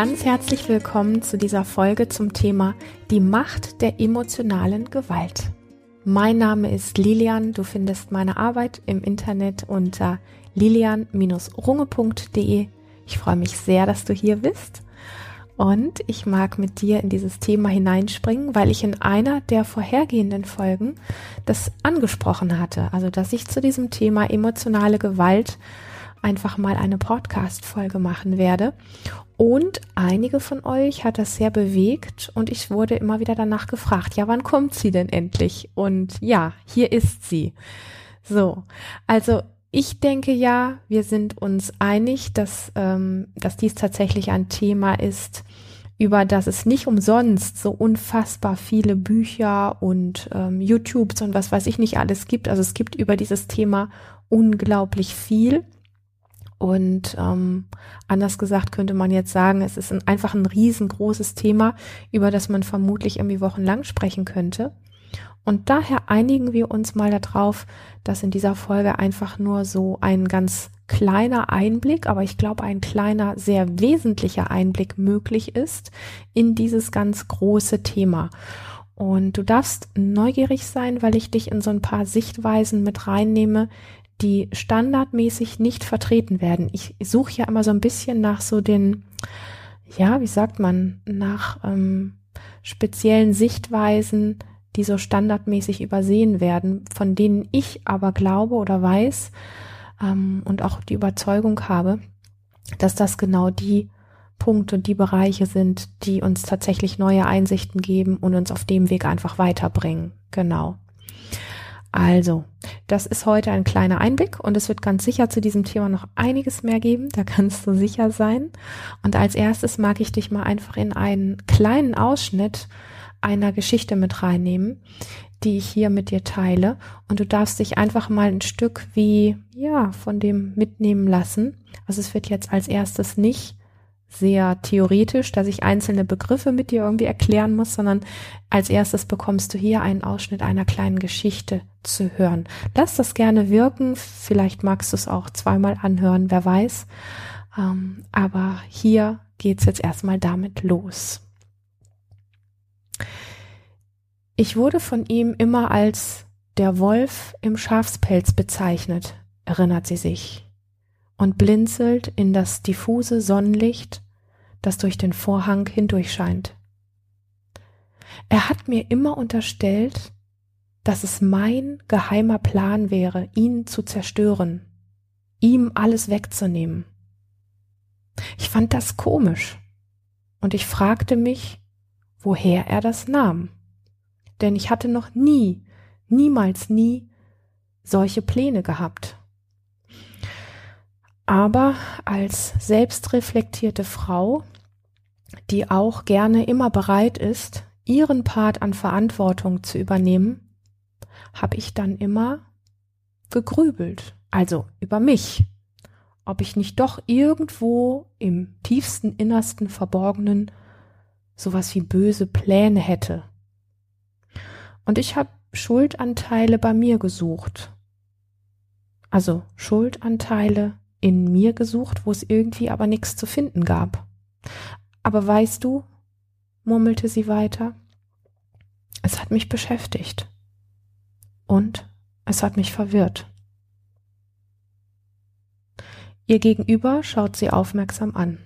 ganz herzlich willkommen zu dieser Folge zum Thema Die Macht der emotionalen Gewalt. Mein Name ist Lilian, du findest meine Arbeit im Internet unter lilian-runge.de. Ich freue mich sehr, dass du hier bist und ich mag mit dir in dieses Thema hineinspringen, weil ich in einer der vorhergehenden Folgen das angesprochen hatte, also dass ich zu diesem Thema emotionale Gewalt einfach mal eine Podcast-Folge machen werde. Und einige von euch hat das sehr bewegt und ich wurde immer wieder danach gefragt, ja, wann kommt sie denn endlich? Und ja, hier ist sie. So, also ich denke ja, wir sind uns einig, dass, ähm, dass dies tatsächlich ein Thema ist, über das es nicht umsonst so unfassbar viele Bücher und ähm, YouTubes und was weiß ich nicht alles gibt. Also es gibt über dieses Thema unglaublich viel. Und ähm, anders gesagt könnte man jetzt sagen, es ist ein, einfach ein riesengroßes Thema, über das man vermutlich irgendwie wochenlang sprechen könnte. Und daher einigen wir uns mal darauf, dass in dieser Folge einfach nur so ein ganz kleiner Einblick, aber ich glaube ein kleiner, sehr wesentlicher Einblick möglich ist in dieses ganz große Thema. Und du darfst neugierig sein, weil ich dich in so ein paar Sichtweisen mit reinnehme, die standardmäßig nicht vertreten werden. Ich suche ja immer so ein bisschen nach so den, ja, wie sagt man, nach ähm, speziellen Sichtweisen, die so standardmäßig übersehen werden, von denen ich aber glaube oder weiß ähm, und auch die Überzeugung habe, dass das genau die Punkte und die Bereiche sind, die uns tatsächlich neue Einsichten geben und uns auf dem Weg einfach weiterbringen. Genau. Also, das ist heute ein kleiner Einblick und es wird ganz sicher zu diesem Thema noch einiges mehr geben, da kannst du sicher sein. Und als erstes mag ich dich mal einfach in einen kleinen Ausschnitt einer Geschichte mit reinnehmen, die ich hier mit dir teile. Und du darfst dich einfach mal ein Stück wie, ja, von dem mitnehmen lassen. Also es wird jetzt als erstes nicht sehr theoretisch, dass ich einzelne Begriffe mit dir irgendwie erklären muss, sondern als erstes bekommst du hier einen Ausschnitt einer kleinen Geschichte zu hören. Lass das gerne wirken, vielleicht magst du es auch zweimal anhören, wer weiß. Ähm, aber hier geht's jetzt erstmal damit los. Ich wurde von ihm immer als der Wolf im Schafspelz bezeichnet, erinnert sie sich und blinzelt in das diffuse Sonnenlicht, das durch den Vorhang hindurch scheint. Er hat mir immer unterstellt, dass es mein geheimer Plan wäre, ihn zu zerstören, ihm alles wegzunehmen. Ich fand das komisch und ich fragte mich, woher er das nahm. Denn ich hatte noch nie, niemals nie solche Pläne gehabt. Aber als selbstreflektierte Frau, die auch gerne immer bereit ist, ihren Part an Verantwortung zu übernehmen, habe ich dann immer gegrübelt, also über mich, ob ich nicht doch irgendwo im tiefsten Innersten verborgenen sowas wie böse Pläne hätte. Und ich habe Schuldanteile bei mir gesucht. Also Schuldanteile in mir gesucht, wo es irgendwie aber nichts zu finden gab. Aber weißt du, murmelte sie weiter, es hat mich beschäftigt. Und es hat mich verwirrt. Ihr Gegenüber schaut sie aufmerksam an.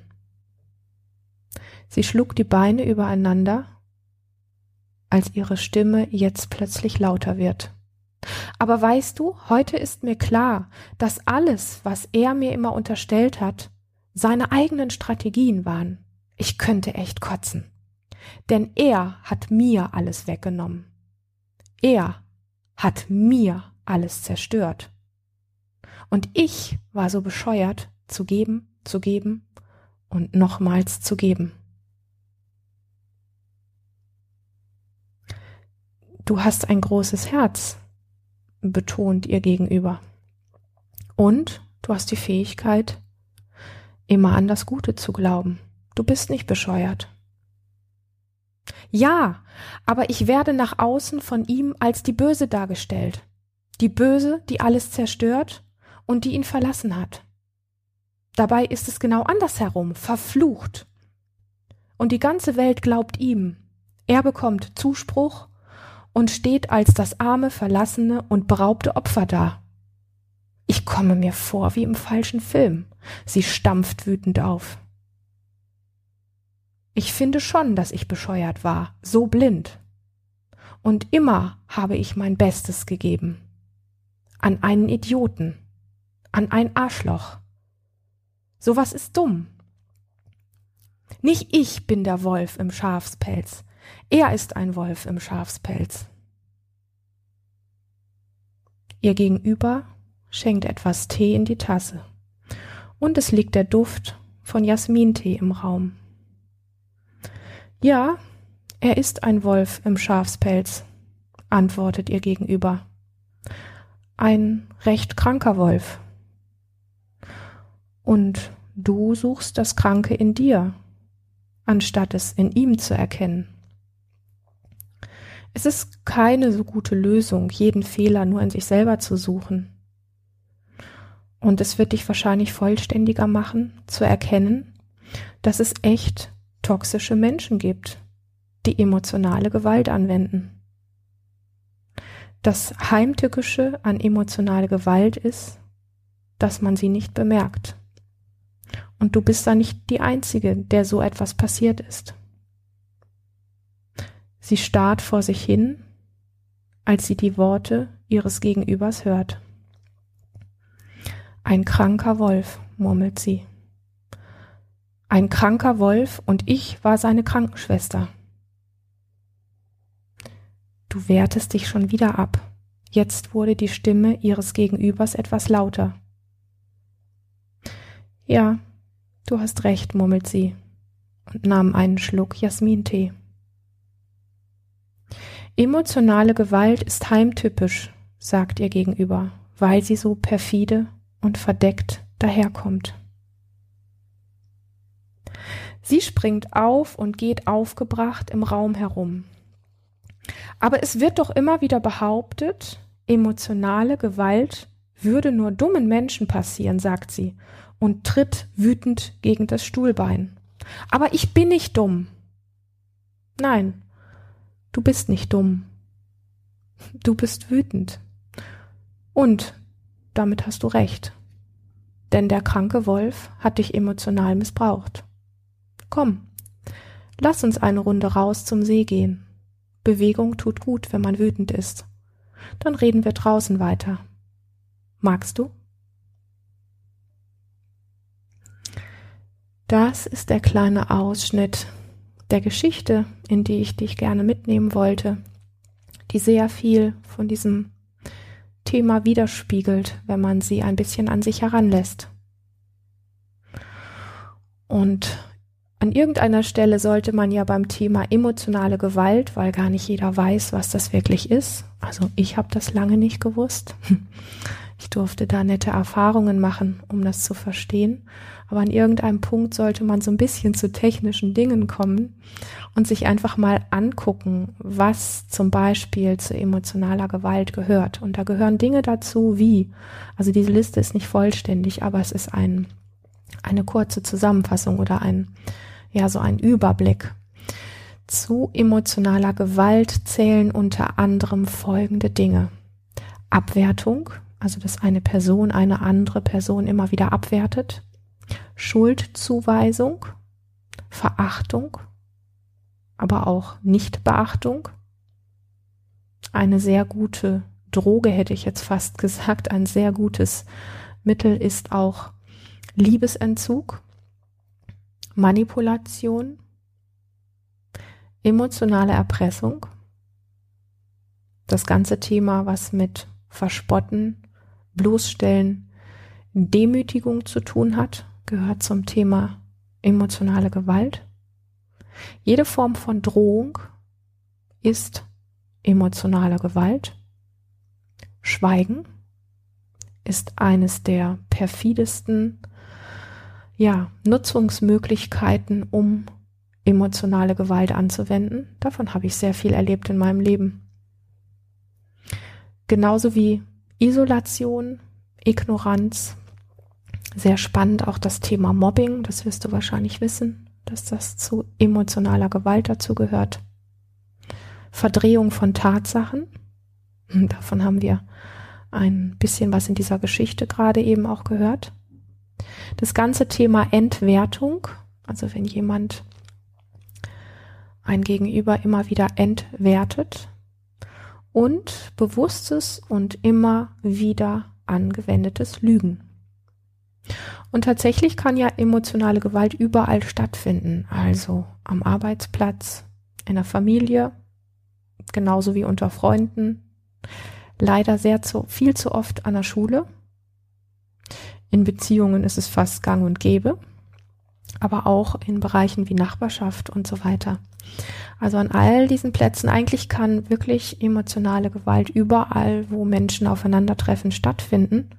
Sie schlug die Beine übereinander, als ihre Stimme jetzt plötzlich lauter wird. Aber weißt du, heute ist mir klar, dass alles, was er mir immer unterstellt hat, seine eigenen Strategien waren. Ich könnte echt kotzen. Denn er hat mir alles weggenommen. Er hat mir alles zerstört. Und ich war so bescheuert, zu geben, zu geben und nochmals zu geben. Du hast ein großes Herz, betont ihr gegenüber. Und du hast die Fähigkeit, immer an das Gute zu glauben. Du bist nicht bescheuert. Ja, aber ich werde nach außen von ihm als die Böse dargestellt. Die Böse, die alles zerstört und die ihn verlassen hat. Dabei ist es genau andersherum, verflucht. und die ganze Welt glaubt ihm. Er bekommt Zuspruch und steht als das arme, verlassene und beraubte Opfer da. Ich komme mir vor wie im falschen Film. Sie stampft wütend auf. Ich finde schon, dass ich bescheuert war, so blind. Und immer habe ich mein Bestes gegeben. An einen Idioten. An ein Arschloch. Sowas ist dumm. Nicht ich bin der Wolf im Schafspelz. Er ist ein Wolf im Schafspelz. Ihr Gegenüber schenkt etwas Tee in die Tasse. Und es liegt der Duft von Jasmintee im Raum. Ja, er ist ein Wolf im Schafspelz, antwortet ihr gegenüber. Ein recht kranker Wolf. Und du suchst das Kranke in dir, anstatt es in ihm zu erkennen. Es ist keine so gute Lösung, jeden Fehler nur in sich selber zu suchen. Und es wird dich wahrscheinlich vollständiger machen, zu erkennen, dass es echt toxische Menschen gibt, die emotionale Gewalt anwenden. Das Heimtückische an emotionale Gewalt ist, dass man sie nicht bemerkt. Und du bist da nicht die Einzige, der so etwas passiert ist. Sie starrt vor sich hin, als sie die Worte ihres Gegenübers hört. Ein kranker Wolf, murmelt sie. Ein kranker Wolf und ich war seine Krankenschwester. Du wehrtest dich schon wieder ab. Jetzt wurde die Stimme ihres Gegenübers etwas lauter. Ja, du hast recht, murmelt sie und nahm einen Schluck Jasmintee. Emotionale Gewalt ist heimtypisch, sagt ihr gegenüber, weil sie so perfide und verdeckt daherkommt. Sie springt auf und geht aufgebracht im Raum herum. Aber es wird doch immer wieder behauptet, emotionale Gewalt würde nur dummen Menschen passieren, sagt sie und tritt wütend gegen das Stuhlbein. Aber ich bin nicht dumm. Nein, du bist nicht dumm. Du bist wütend. Und damit hast du recht. Denn der kranke Wolf hat dich emotional missbraucht. Komm, lass uns eine Runde raus zum See gehen. Bewegung tut gut, wenn man wütend ist. Dann reden wir draußen weiter. Magst du? Das ist der kleine Ausschnitt der Geschichte, in die ich dich gerne mitnehmen wollte, die sehr viel von diesem Thema widerspiegelt, wenn man sie ein bisschen an sich heranlässt. Und an irgendeiner Stelle sollte man ja beim Thema emotionale Gewalt, weil gar nicht jeder weiß, was das wirklich ist. Also ich habe das lange nicht gewusst. Ich durfte da nette Erfahrungen machen, um das zu verstehen. Aber an irgendeinem Punkt sollte man so ein bisschen zu technischen Dingen kommen und sich einfach mal angucken, was zum Beispiel zu emotionaler Gewalt gehört. Und da gehören Dinge dazu wie, also diese Liste ist nicht vollständig, aber es ist ein, eine kurze Zusammenfassung oder ein, ja, so ein Überblick. Zu emotionaler Gewalt zählen unter anderem folgende Dinge. Abwertung, also dass eine Person eine andere Person immer wieder abwertet. Schuldzuweisung, Verachtung, aber auch Nichtbeachtung. Eine sehr gute Droge hätte ich jetzt fast gesagt, ein sehr gutes Mittel ist auch Liebesentzug, Manipulation, emotionale Erpressung, das ganze Thema, was mit Verspotten, Bloßstellen, Demütigung zu tun hat, gehört zum Thema emotionale Gewalt. Jede Form von Drohung ist emotionale Gewalt. Schweigen ist eines der perfidesten ja, Nutzungsmöglichkeiten, um emotionale Gewalt anzuwenden. Davon habe ich sehr viel erlebt in meinem Leben. Genauso wie Isolation, Ignoranz. Sehr spannend auch das Thema Mobbing, das wirst du wahrscheinlich wissen. dass das zu emotionaler Gewalt dazu gehört. Verdrehung von Tatsachen, hm, davon haben wir ein bisschen was in dieser Geschichte gerade eben auch gehört. Das ganze Thema Entwertung, also wenn jemand ein Gegenüber immer wieder entwertet und bewusstes und immer wieder angewendetes Lügen. Und tatsächlich kann ja emotionale Gewalt überall stattfinden, also am Arbeitsplatz, in der Familie, genauso wie unter Freunden, leider sehr zu, viel zu oft an der Schule. In Beziehungen ist es fast gang und gäbe, aber auch in Bereichen wie Nachbarschaft und so weiter. Also an all diesen Plätzen eigentlich kann wirklich emotionale Gewalt überall, wo Menschen aufeinandertreffen, stattfinden.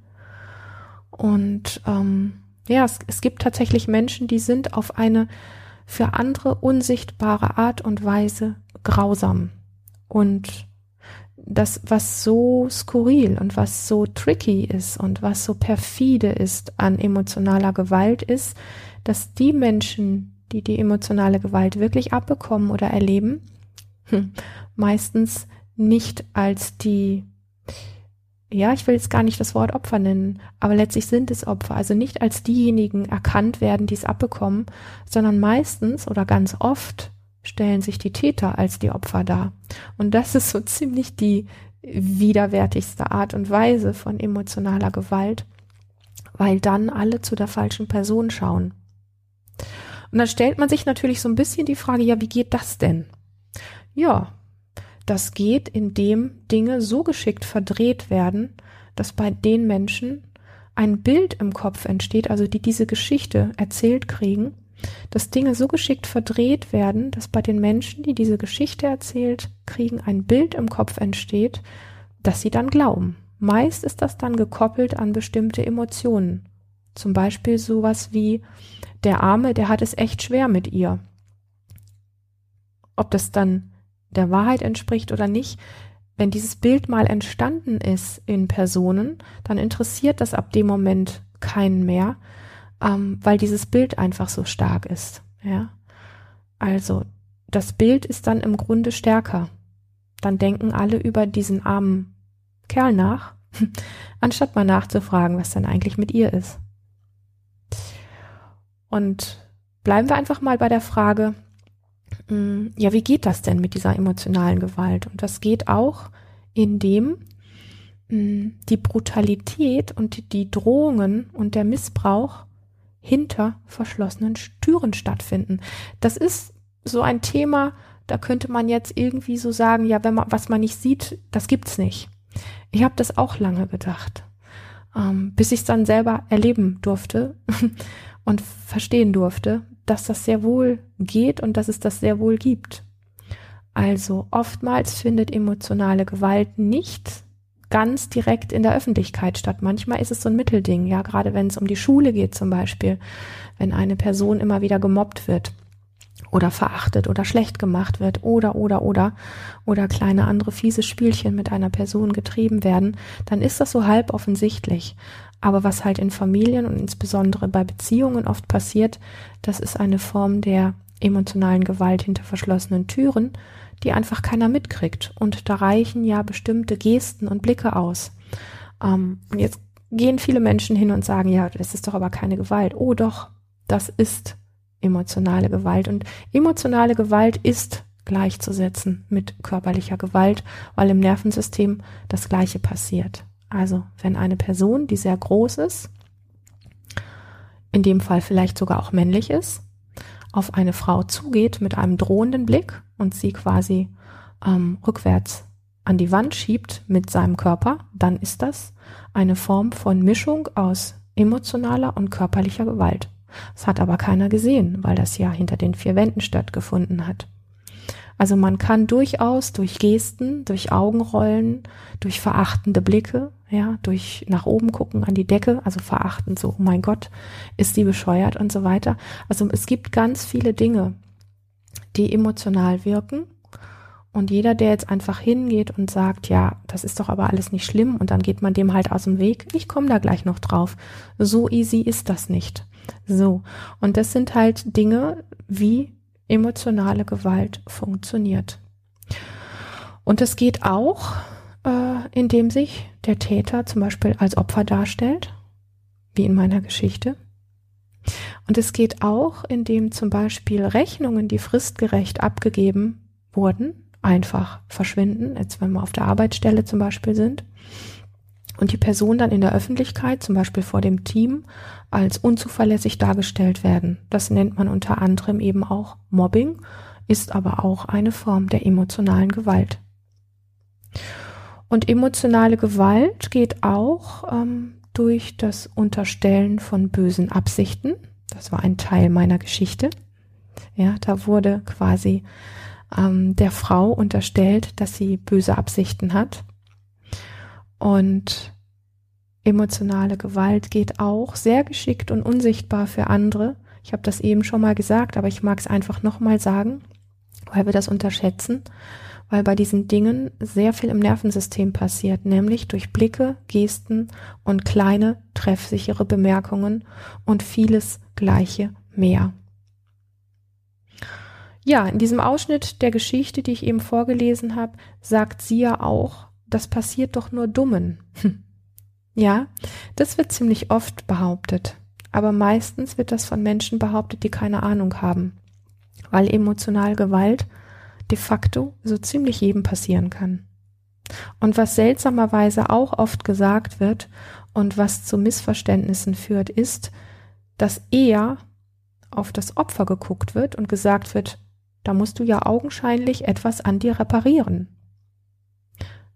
Und ähm, ja, es, es gibt tatsächlich Menschen, die sind auf eine für andere unsichtbare Art und Weise grausam. Und das, was so skurril und was so tricky ist und was so perfide ist an emotionaler Gewalt ist, dass die Menschen, die die emotionale Gewalt wirklich abbekommen oder erleben, hm, meistens nicht als die, ja, ich will jetzt gar nicht das Wort Opfer nennen, aber letztlich sind es Opfer, also nicht als diejenigen erkannt werden, die es abbekommen, sondern meistens oder ganz oft stellen sich die Täter als die Opfer dar. Und das ist so ziemlich die widerwärtigste Art und Weise von emotionaler Gewalt, weil dann alle zu der falschen Person schauen. Und dann stellt man sich natürlich so ein bisschen die Frage, ja, wie geht das denn? Ja, das geht, indem Dinge so geschickt verdreht werden, dass bei den Menschen ein Bild im Kopf entsteht, also die diese Geschichte erzählt kriegen, dass Dinge so geschickt verdreht werden, dass bei den Menschen, die diese Geschichte erzählt kriegen, ein Bild im Kopf entsteht, das sie dann glauben. Meist ist das dann gekoppelt an bestimmte Emotionen. Zum Beispiel sowas wie der Arme, der hat es echt schwer mit ihr. Ob das dann der Wahrheit entspricht oder nicht, wenn dieses Bild mal entstanden ist in Personen, dann interessiert das ab dem Moment keinen mehr, ähm, weil dieses Bild einfach so stark ist. Ja, also das Bild ist dann im Grunde stärker. Dann denken alle über diesen armen Kerl nach, anstatt mal nachzufragen, was denn eigentlich mit ihr ist. Und bleiben wir einfach mal bei der Frage, mm, ja, wie geht das denn mit dieser emotionalen Gewalt? Und das geht auch, indem mm, die Brutalität und die Drohungen und der Missbrauch hinter verschlossenen Türen stattfinden. Das ist so ein Thema, da könnte man jetzt irgendwie so sagen, ja, wenn man was man nicht sieht, das gibt's nicht. Ich habe das auch lange gedacht, ähm, bis ich es dann selber erleben durfte und verstehen durfte, dass das sehr wohl geht und dass es das sehr wohl gibt. Also oftmals findet emotionale Gewalt nicht ganz direkt in der Öffentlichkeit statt. Manchmal ist es so ein Mittelding, ja, gerade wenn es um die Schule geht zum Beispiel, wenn eine Person immer wieder gemobbt wird oder verachtet oder schlecht gemacht wird oder oder oder oder kleine andere fiese Spielchen mit einer Person getrieben werden, dann ist das so halb offensichtlich. Aber was halt in Familien und insbesondere bei Beziehungen oft passiert, das ist eine Form der emotionalen Gewalt hinter verschlossenen Türen, die einfach keiner mitkriegt. Und da reichen ja bestimmte Gesten und Blicke aus. Ähm, und jetzt gehen viele Menschen hin und sagen, ja, das ist doch aber keine Gewalt. Oh doch, das ist emotionale Gewalt. Und emotionale Gewalt ist gleichzusetzen mit körperlicher Gewalt, weil im Nervensystem das Gleiche passiert. Also wenn eine Person, die sehr groß ist, in dem Fall vielleicht sogar auch männlich ist, auf eine Frau zugeht mit einem drohenden Blick und sie quasi ähm, rückwärts an die Wand schiebt mit seinem Körper, dann ist das eine Form von Mischung aus emotionaler und körperlicher Gewalt. Das hat aber keiner gesehen, weil das ja hinter den vier Wänden stattgefunden hat. Also man kann durchaus durch Gesten, durch Augenrollen, durch verachtende Blicke, ja, durch nach oben gucken an die Decke, also verachtend so, oh mein Gott, ist die bescheuert und so weiter. Also es gibt ganz viele Dinge, die emotional wirken. Und jeder, der jetzt einfach hingeht und sagt, ja, das ist doch aber alles nicht schlimm und dann geht man dem halt aus dem Weg, ich komme da gleich noch drauf. So easy ist das nicht. So, und das sind halt Dinge, wie emotionale Gewalt funktioniert. Und es geht auch, äh, indem sich der Täter zum Beispiel als Opfer darstellt, wie in meiner Geschichte. Und es geht auch, indem zum Beispiel Rechnungen, die fristgerecht abgegeben wurden, einfach verschwinden, jetzt wenn wir auf der Arbeitsstelle zum Beispiel sind, und die Person dann in der Öffentlichkeit, zum Beispiel vor dem Team, als unzuverlässig dargestellt werden. Das nennt man unter anderem eben auch Mobbing, ist aber auch eine Form der emotionalen Gewalt. Und emotionale Gewalt geht auch ähm, durch das Unterstellen von bösen Absichten. Das war ein Teil meiner Geschichte. Ja, da wurde quasi ähm, der Frau unterstellt, dass sie böse Absichten hat. Und emotionale Gewalt geht auch sehr geschickt und unsichtbar für andere. Ich habe das eben schon mal gesagt, aber ich mag es einfach nochmal sagen, weil wir das unterschätzen, weil bei diesen Dingen sehr viel im Nervensystem passiert, nämlich durch Blicke, Gesten und kleine, treffsichere Bemerkungen und vieles Gleiche mehr. Ja, in diesem Ausschnitt der Geschichte, die ich eben vorgelesen habe, sagt sie ja auch, das passiert doch nur Dummen. Ja, das wird ziemlich oft behauptet. Aber meistens wird das von Menschen behauptet, die keine Ahnung haben. Weil emotional Gewalt de facto so ziemlich jedem passieren kann. Und was seltsamerweise auch oft gesagt wird und was zu Missverständnissen führt, ist, dass eher auf das Opfer geguckt wird und gesagt wird, da musst du ja augenscheinlich etwas an dir reparieren.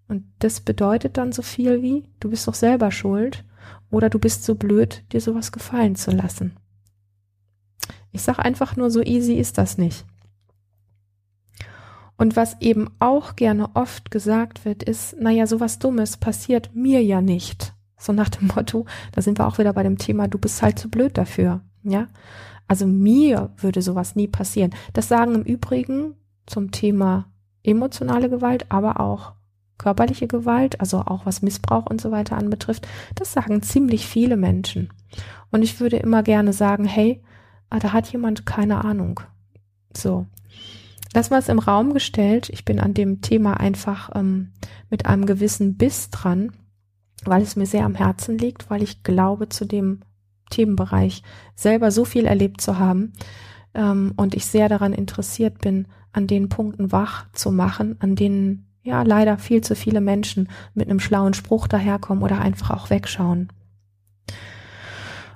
Und das bedeutet dann so viel wie, du bist doch selber schuld oder du bist so blöd, dir sowas gefallen zu lassen. Ich sag einfach nur, so easy ist das nicht. Und was eben auch gerne oft gesagt wird, ist, naja, sowas Dummes passiert mir ja nicht. So nach dem Motto, da sind wir auch wieder bei dem Thema, du bist halt zu blöd dafür. Ja. Also mir würde sowas nie passieren. Das sagen im Übrigen zum Thema emotionale Gewalt, aber auch körperliche Gewalt, also auch was Missbrauch und so weiter anbetrifft, das sagen ziemlich viele Menschen. Und ich würde immer gerne sagen, hey, ah, da hat jemand keine Ahnung. So. Das war es im Raum gestellt. Ich bin an dem Thema einfach ähm, mit einem gewissen Biss dran, weil es mir sehr am Herzen liegt, weil ich glaube, zu dem Themenbereich selber so viel erlebt zu haben ähm, und ich sehr daran interessiert bin, an den Punkten wach zu machen, an denen ja leider viel zu viele Menschen mit einem schlauen Spruch daherkommen oder einfach auch wegschauen.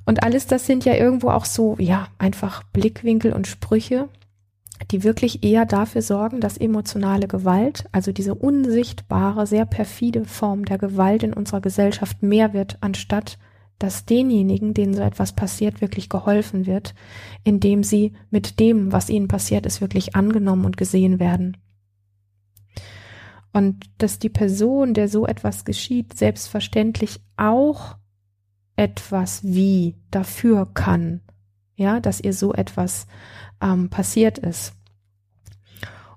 Und alles das sind ja irgendwo auch so, ja, einfach Blickwinkel und Sprüche, die wirklich eher dafür sorgen, dass emotionale Gewalt, also diese unsichtbare, sehr perfide Form der Gewalt in unserer Gesellschaft mehr wird, anstatt dass denjenigen, denen so etwas passiert, wirklich geholfen wird, indem sie mit dem, was ihnen passiert ist, wirklich angenommen und gesehen werden. Und dass die Person, der so etwas geschieht, selbstverständlich auch etwas wie dafür kann, ja, dass ihr so etwas ähm, passiert ist.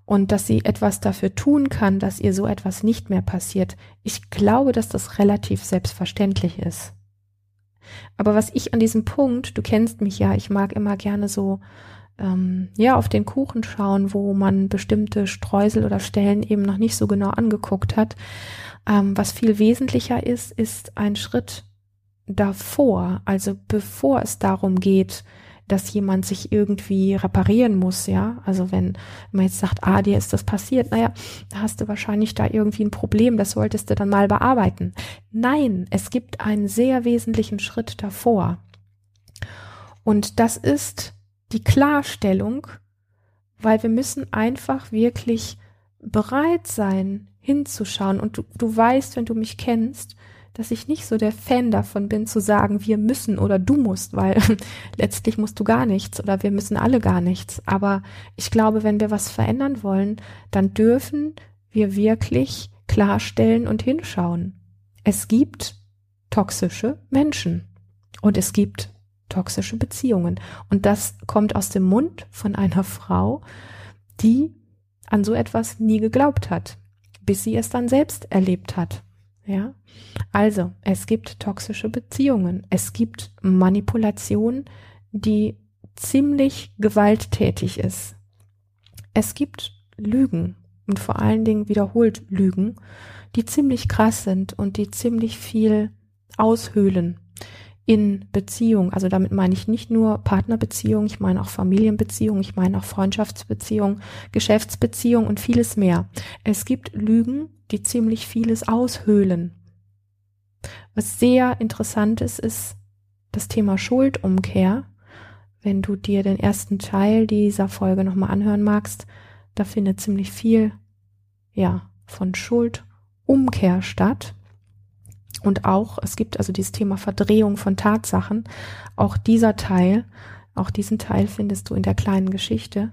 Und dass sie etwas dafür tun kann, dass ihr so etwas nicht mehr passiert. Ich glaube, dass das relativ selbstverständlich ist. Aber was ich an diesem Punkt, du kennst mich ja, ich mag immer gerne so ähm, ja auf den Kuchen schauen, wo man bestimmte Streusel oder Stellen eben noch nicht so genau angeguckt hat. Ähm, was viel wesentlicher ist, ist ein Schritt davor, also bevor es darum geht, dass jemand sich irgendwie reparieren muss, ja. Also wenn man jetzt sagt, ah, dir ist das passiert, naja, da hast du wahrscheinlich da irgendwie ein Problem, das solltest du dann mal bearbeiten. Nein, es gibt einen sehr wesentlichen Schritt davor. Und das ist die Klarstellung, weil wir müssen einfach wirklich bereit sein, hinzuschauen. Und du, du weißt, wenn du mich kennst, dass ich nicht so der Fan davon bin, zu sagen, wir müssen oder du musst, weil letztlich musst du gar nichts oder wir müssen alle gar nichts. Aber ich glaube, wenn wir was verändern wollen, dann dürfen wir wirklich klarstellen und hinschauen. Es gibt toxische Menschen und es gibt toxische Beziehungen. Und das kommt aus dem Mund von einer Frau, die an so etwas nie geglaubt hat, bis sie es dann selbst erlebt hat. Ja. Also, es gibt toxische Beziehungen. Es gibt Manipulation, die ziemlich gewalttätig ist. Es gibt Lügen und vor allen Dingen wiederholt Lügen, die ziemlich krass sind und die ziemlich viel aushöhlen in Beziehung. Also damit meine ich nicht nur Partnerbeziehung, ich meine auch Familienbeziehung, ich meine auch Freundschaftsbeziehung, Geschäftsbeziehung und vieles mehr. Es gibt Lügen, die ziemlich vieles aushöhlen. Was sehr interessant ist, ist das Thema Schuldumkehr. Wenn du dir den ersten Teil dieser Folge nochmal anhören magst, da findet ziemlich viel, ja, von Schuldumkehr statt. Und auch, es gibt also dieses Thema Verdrehung von Tatsachen. Auch dieser Teil, auch diesen Teil findest du in der kleinen Geschichte.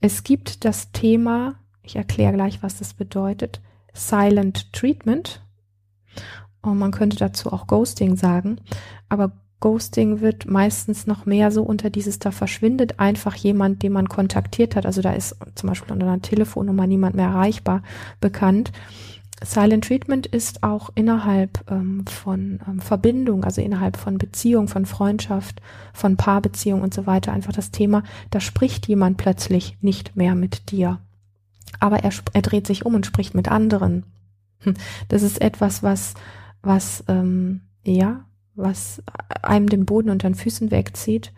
Es gibt das Thema, ich erkläre gleich, was das bedeutet, Silent Treatment. Und man könnte dazu auch Ghosting sagen. Aber Ghosting wird meistens noch mehr so unter dieses, da verschwindet einfach jemand, den man kontaktiert hat. Also da ist zum Beispiel unter einer Telefonnummer niemand mehr erreichbar bekannt. Silent Treatment ist auch innerhalb ähm, von ähm, Verbindung, also innerhalb von Beziehung, von Freundschaft, von Paarbeziehung und so weiter einfach das Thema, da spricht jemand plötzlich nicht mehr mit dir. Aber er, er dreht sich um und spricht mit anderen. Hm, das ist etwas, was, was, ähm, ja, was einem den Boden unter den Füßen wegzieht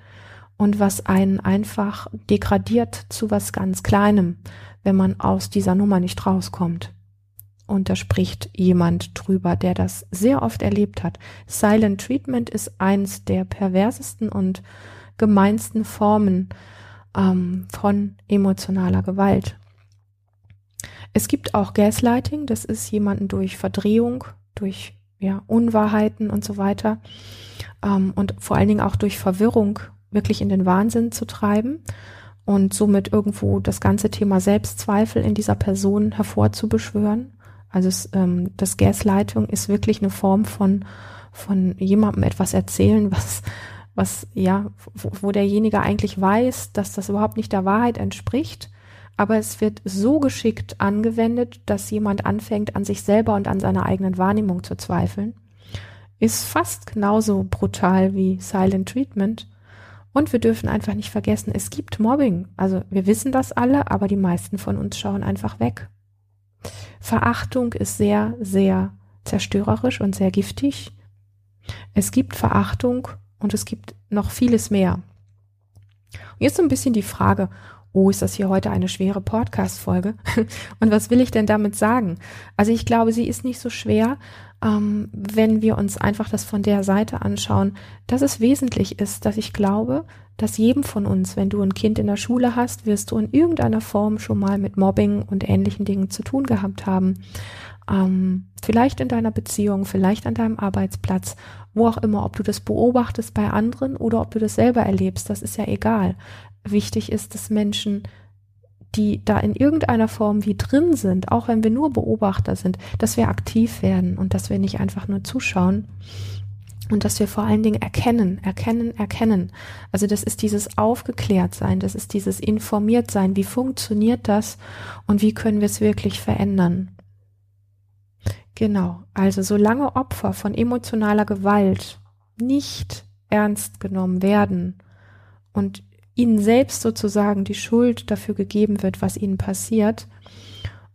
und was einen einfach degradiert zu was ganz Kleinem, wenn man aus dieser Nummer nicht rauskommt. Und da spricht jemand drüber, der das sehr oft erlebt hat. Silent Treatment ist eins der perversesten und gemeinsten Formen ähm, von emotionaler Gewalt. Es gibt auch Gaslighting, das ist jemanden durch Verdrehung, durch ja, Unwahrheiten und so weiter ähm, und vor allen Dingen auch durch Verwirrung wirklich in den Wahnsinn zu treiben und somit irgendwo das ganze Thema Selbstzweifel in dieser Person hervorzubeschwören. Also es, ähm, das Gaslighting ist wirklich eine Form von von jemandem etwas erzählen, was was ja, wo, wo derjenige eigentlich weiß, dass das überhaupt nicht der Wahrheit entspricht aber es wird so geschickt angewendet, dass jemand anfängt, an sich selber und an seiner eigenen Wahrnehmung zu zweifeln. Ist fast genauso brutal wie Silent Treatment. Und wir dürfen einfach nicht vergessen, es gibt Mobbing. Also wir wissen das alle, aber die meisten von uns schauen einfach weg. Verachtung ist sehr, sehr zerstörerisch und sehr giftig. Es gibt Verachtung und es gibt noch vieles mehr. Und jetzt so ein bisschen die Frage, oh, ist das hier heute eine schwere Podcast-Folge? Und was will ich denn damit sagen? Also ich glaube, sie ist nicht so schwer, ähm, wenn wir uns einfach das von der Seite anschauen, dass es wesentlich ist, dass ich glaube, dass jedem von uns, wenn du ein Kind in der Schule hast, wirst du in irgendeiner Form schon mal mit Mobbing und ähnlichen Dingen zu tun gehabt haben. Ähm, vielleicht in deiner Beziehung, vielleicht an deinem Arbeitsplatz, wo auch immer, ob du das beobachtest bei anderen oder ob du das selber erlebst, das ist ja egal wichtig ist, dass Menschen, die da in irgendeiner Form wie drin sind, auch wenn wir nur Beobachter sind, dass wir aktiv werden und dass wir nicht einfach nur zuschauen und dass wir vor allen Dingen erkennen, erkennen, erkennen. Also das ist dieses aufgeklärt sein, das ist dieses informiert sein. Wie funktioniert das und wie können wir es wirklich verändern? Genau. Also solange Opfer von emotionaler Gewalt nicht ernst genommen werden und ihnen selbst sozusagen die Schuld dafür gegeben wird, was ihnen passiert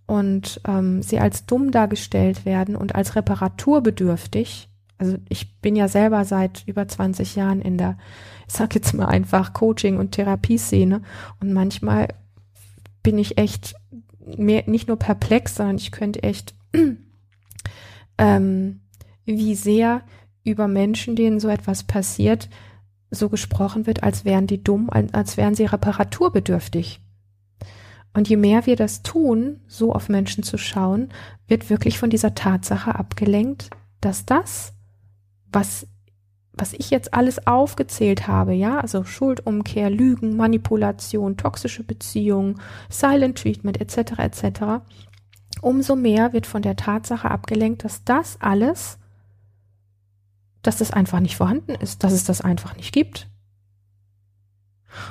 und ähm, sie als dumm dargestellt werden und als reparaturbedürftig. Also ich bin ja selber seit über 20 Jahren in der, ich sag jetzt mal einfach Coaching- und Therapieszene und manchmal bin ich echt mehr, nicht nur perplex, sondern ich könnte echt, ähm, wie sehr über Menschen, denen so etwas passiert, so gesprochen wird, als wären die dumm, als wären sie reparaturbedürftig. Und je mehr wir das tun, so auf Menschen zu schauen, wird wirklich von dieser Tatsache abgelenkt, dass das, was, was ich jetzt alles aufgezählt habe, ja, also Schuldumkehr, Lügen, Manipulation, toxische Beziehungen, Silent Treatment etc. etc., umso mehr wird von der Tatsache abgelenkt, dass das alles dass das einfach nicht vorhanden ist, dass es das einfach nicht gibt.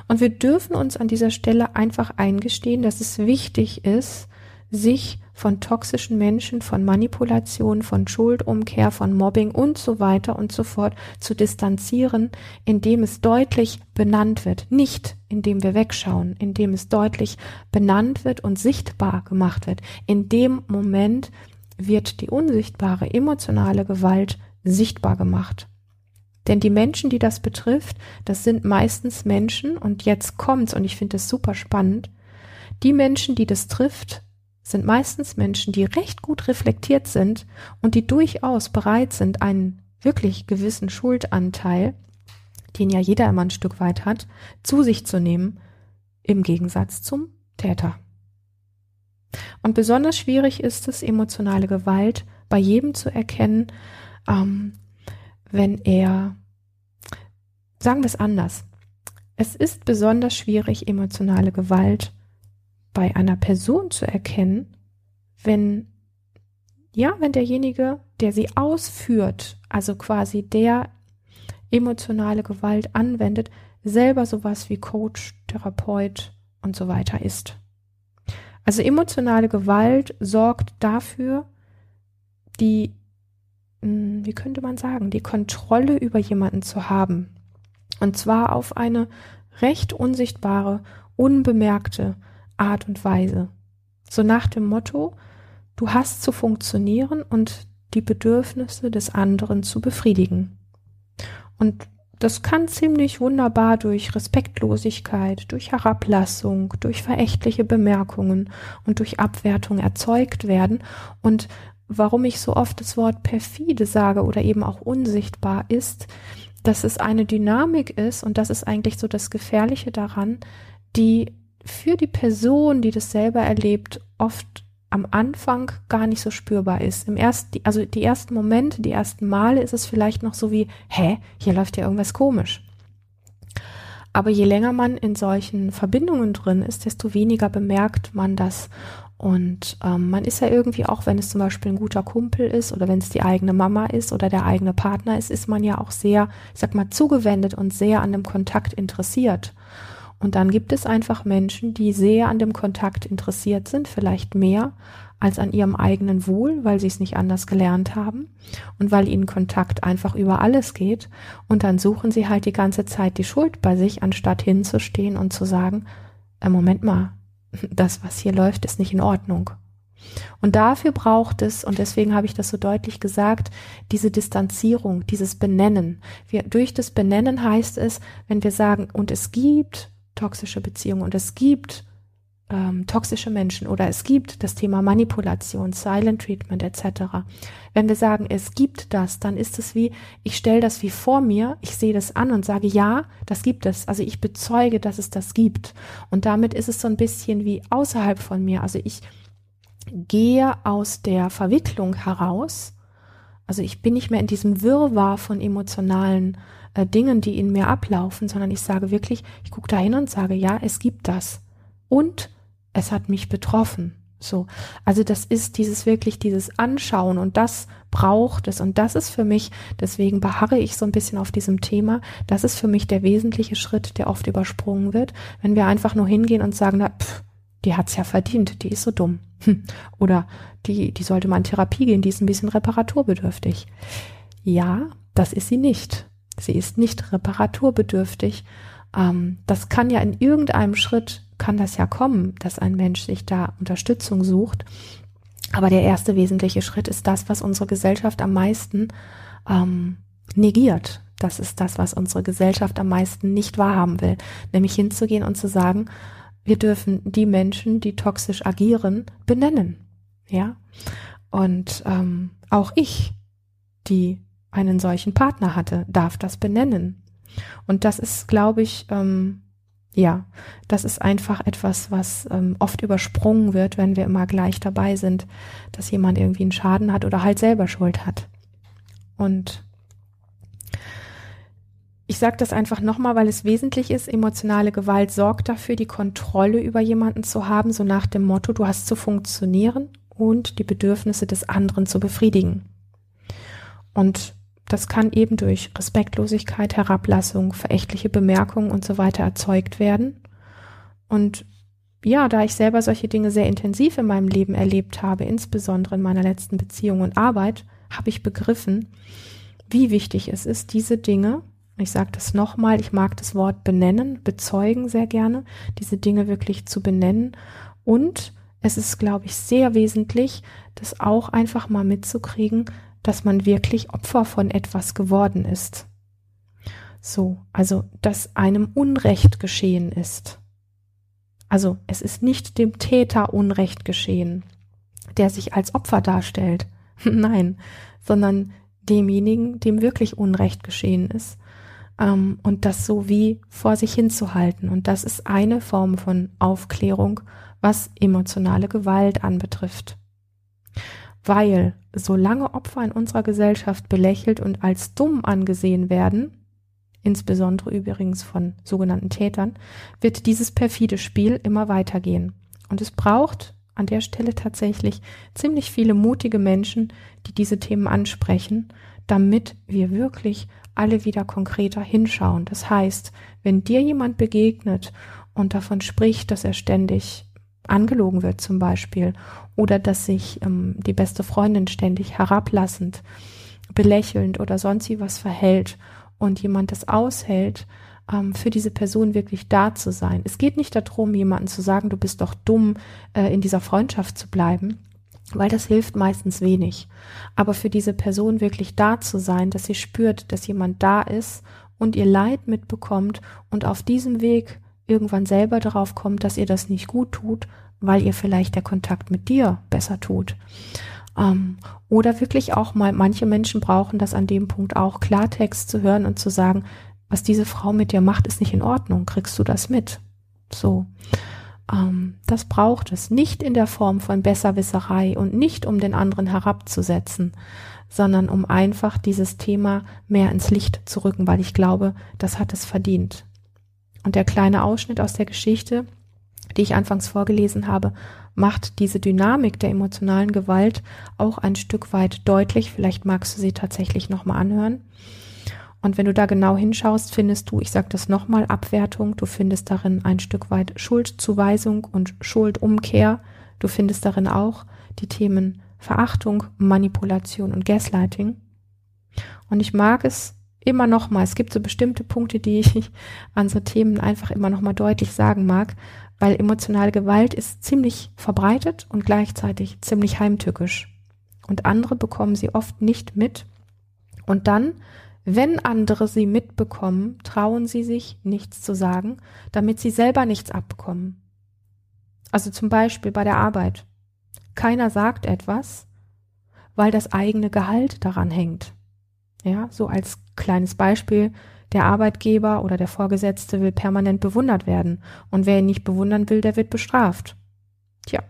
Und wir dürfen uns an dieser Stelle einfach eingestehen, dass es wichtig ist, sich von toxischen Menschen, von Manipulation, von Schuldumkehr, von Mobbing und so weiter und so fort zu distanzieren, indem es deutlich benannt wird. Nicht indem wir wegschauen, indem es deutlich benannt wird und sichtbar gemacht wird. In dem Moment wird die unsichtbare emotionale Gewalt sichtbar gemacht. Denn die Menschen, die das betrifft, das sind meistens Menschen, und jetzt kommt's, und ich finde es super spannend, die Menschen, die das trifft, sind meistens Menschen, die recht gut reflektiert sind und die durchaus bereit sind, einen wirklich gewissen Schuldanteil, den ja jeder immer ein Stück weit hat, zu sich zu nehmen, im Gegensatz zum Täter. Und besonders schwierig ist es, emotionale Gewalt bei jedem zu erkennen, ähm, wenn er, sagen wir es anders, es ist besonders schwierig, emotionale Gewalt bei einer Person zu erkennen, wenn, ja, wenn derjenige, der sie ausführt, also quasi der emotionale Gewalt anwendet, selber sowas wie Coach, Therapeut und so weiter ist. Also emotionale Gewalt sorgt dafür, die hm, wie könnte man sagen, die Kontrolle über jemanden zu haben. Und zwar auf eine recht unsichtbare, unbemerkte Art und Weise. So nach dem Motto, du hast zu funktionieren und die Bedürfnisse des anderen zu befriedigen. Und das kann ziemlich wunderbar durch Respektlosigkeit, durch Herablassung, durch verächtliche Bemerkungen und durch Abwertung erzeugt werden. Und warum ich so oft das Wort perfide sage oder eben auch unsichtbar ist, dass es eine Dynamik ist und das ist eigentlich so das Gefährliche daran, die für die Person, die das selber erlebt, oft am Anfang gar nicht so spürbar ist. Im ersten, also die ersten Momente, die ersten Male ist es vielleicht noch so wie, hä, hier läuft ja irgendwas komisch. Aber je länger man in solchen Verbindungen drin ist, desto weniger bemerkt man das. Und ähm, man ist ja irgendwie auch, wenn es zum Beispiel ein guter Kumpel ist oder wenn es die eigene Mama ist oder der eigene Partner ist, ist man ja auch sehr, ich sag mal, zugewendet und sehr an dem Kontakt interessiert. Und dann gibt es einfach Menschen, die sehr an dem Kontakt interessiert sind, vielleicht mehr als an ihrem eigenen Wohl, weil sie es nicht anders gelernt haben und weil ihnen Kontakt einfach über alles geht. Und dann suchen sie halt die ganze Zeit die Schuld bei sich, anstatt hinzustehen und zu sagen, äh, Moment mal, das, was hier läuft, ist nicht in Ordnung. Und dafür braucht es, und deswegen habe ich das so deutlich gesagt, diese Distanzierung, dieses Benennen. Wir, durch das Benennen heißt es, wenn wir sagen, und es gibt toxische Beziehungen und es gibt ähm, toxische Menschen oder es gibt das Thema Manipulation, Silent Treatment etc. Wenn wir sagen, es gibt das, dann ist es wie, ich stelle das wie vor mir, ich sehe das an und sage, ja, das gibt es. Also ich bezeuge, dass es das gibt. Und damit ist es so ein bisschen wie außerhalb von mir. Also ich gehe aus der Verwicklung heraus. Also ich bin nicht mehr in diesem Wirrwarr von emotionalen äh, Dingen, die in mir ablaufen, sondern ich sage wirklich, ich gucke da hin und sage, ja, es gibt das. Und es hat mich betroffen. So. Also das ist dieses wirklich dieses Anschauen und das braucht es und das ist für mich, deswegen beharre ich so ein bisschen auf diesem Thema, das ist für mich der wesentliche Schritt, der oft übersprungen wird, wenn wir einfach nur hingehen und sagen, na, pff, die hat's ja verdient, die ist so dumm. Hm. Oder die, die sollte mal in Therapie gehen, die ist ein bisschen reparaturbedürftig. Ja, das ist sie nicht. Sie ist nicht reparaturbedürftig. Ähm, das kann ja in irgendeinem Schritt kann das ja kommen, dass ein Mensch sich da Unterstützung sucht. Aber der erste wesentliche Schritt ist das, was unsere Gesellschaft am meisten ähm, negiert. Das ist das, was unsere Gesellschaft am meisten nicht wahrhaben will. Nämlich hinzugehen und zu sagen, wir dürfen die Menschen, die toxisch agieren, benennen. Ja. Und ähm, auch ich, die einen solchen Partner hatte, darf das benennen. Und das ist, glaube ich, ähm, ja, das ist einfach etwas, was ähm, oft übersprungen wird, wenn wir immer gleich dabei sind, dass jemand irgendwie einen Schaden hat oder halt selber Schuld hat. Und ich sage das einfach nochmal, weil es wesentlich ist. Emotionale Gewalt sorgt dafür, die Kontrolle über jemanden zu haben, so nach dem Motto, du hast zu funktionieren und die Bedürfnisse des anderen zu befriedigen. Und das kann eben durch Respektlosigkeit, Herablassung, verächtliche Bemerkungen und so weiter erzeugt werden. Und ja, da ich selber solche Dinge sehr intensiv in meinem Leben erlebt habe, insbesondere in meiner letzten Beziehung und Arbeit, habe ich begriffen, wie wichtig es ist, diese Dinge, ich sage das nochmal, ich mag das Wort benennen, bezeugen sehr gerne, diese Dinge wirklich zu benennen. Und es ist, glaube ich, sehr wesentlich, das auch einfach mal mitzukriegen, dass man wirklich Opfer von etwas geworden ist. So, also, dass einem Unrecht geschehen ist. Also, es ist nicht dem Täter Unrecht geschehen, der sich als Opfer darstellt. Nein, sondern demjenigen, dem wirklich Unrecht geschehen ist. Ähm, und das so wie vor sich hinzuhalten. Und das ist eine Form von Aufklärung, was emotionale Gewalt anbetrifft. Weil solange Opfer in unserer Gesellschaft belächelt und als dumm angesehen werden, insbesondere übrigens von sogenannten Tätern, wird dieses perfide Spiel immer weitergehen. Und es braucht an der Stelle tatsächlich ziemlich viele mutige Menschen, die diese Themen ansprechen, damit wir wirklich alle wieder konkreter hinschauen. Das heißt, wenn dir jemand begegnet und davon spricht, dass er ständig angelogen wird zum Beispiel oder dass sich ähm, die beste Freundin ständig herablassend, belächelnd oder sonst wie was verhält und jemand das aushält, ähm, für diese Person wirklich da zu sein. Es geht nicht darum, jemanden zu sagen, du bist doch dumm, äh, in dieser Freundschaft zu bleiben, weil das hilft meistens wenig. Aber für diese Person wirklich da zu sein, dass sie spürt, dass jemand da ist und ihr Leid mitbekommt und auf diesem Weg irgendwann selber darauf kommt, dass ihr das nicht gut tut, weil ihr vielleicht der Kontakt mit dir besser tut. Ähm, oder wirklich auch mal, manche Menschen brauchen das an dem Punkt auch, Klartext zu hören und zu sagen, was diese Frau mit dir macht, ist nicht in Ordnung. Kriegst du das mit? So. Ähm, das braucht es nicht in der Form von Besserwisserei und nicht um den anderen herabzusetzen, sondern um einfach dieses Thema mehr ins Licht zu rücken, weil ich glaube, das hat es verdient. Und der kleine Ausschnitt aus der Geschichte, die ich anfangs vorgelesen habe, macht diese Dynamik der emotionalen Gewalt auch ein Stück weit deutlich. Vielleicht magst du sie tatsächlich nochmal anhören. Und wenn du da genau hinschaust, findest du, ich sage das nochmal, Abwertung, du findest darin ein Stück weit Schuldzuweisung und Schuldumkehr. Du findest darin auch die Themen Verachtung, Manipulation und Gaslighting. Und ich mag es immer noch mal, es gibt so bestimmte Punkte, die ich an so Themen einfach immer noch mal deutlich sagen mag, weil emotionale Gewalt ist ziemlich verbreitet und gleichzeitig ziemlich heimtückisch. Und andere bekommen sie oft nicht mit. Und dann wenn andere sie mitbekommen, trauen sie sich, nichts zu sagen, damit sie selber nichts abbekommen. Also zum Beispiel bei der Arbeit. Keiner sagt etwas, weil das eigene Gehalt daran hängt. Ja, so als kleines Beispiel, der Arbeitgeber oder der Vorgesetzte will permanent bewundert werden und wer ihn nicht bewundern will, der wird bestraft. Tja,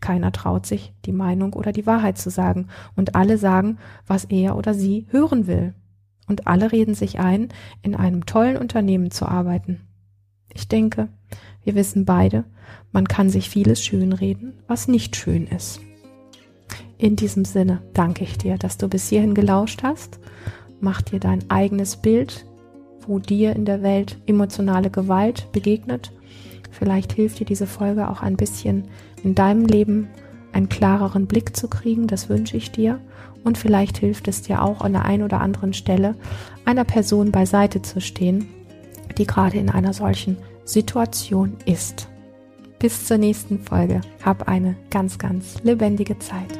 keiner traut sich, die Meinung oder die Wahrheit zu sagen und alle sagen, was er oder sie hören will und alle reden sich ein, in einem tollen Unternehmen zu arbeiten. Ich denke, wir wissen beide, man kann sich vieles schönreden, was nicht schön ist. In diesem Sinne danke ich dir, dass du bis hierhin gelauscht hast. Mach dir dein eigenes Bild, wo dir in der Welt emotionale Gewalt begegnet. Vielleicht hilft dir diese Folge auch ein bisschen in deinem Leben einen klareren Blick zu kriegen. Das wünsche ich dir. Und vielleicht hilft es dir auch an der einen oder anderen Stelle, einer Person beiseite zu stehen, die gerade in einer solchen Situation ist. Bis zur nächsten Folge. Hab eine ganz, ganz lebendige Zeit.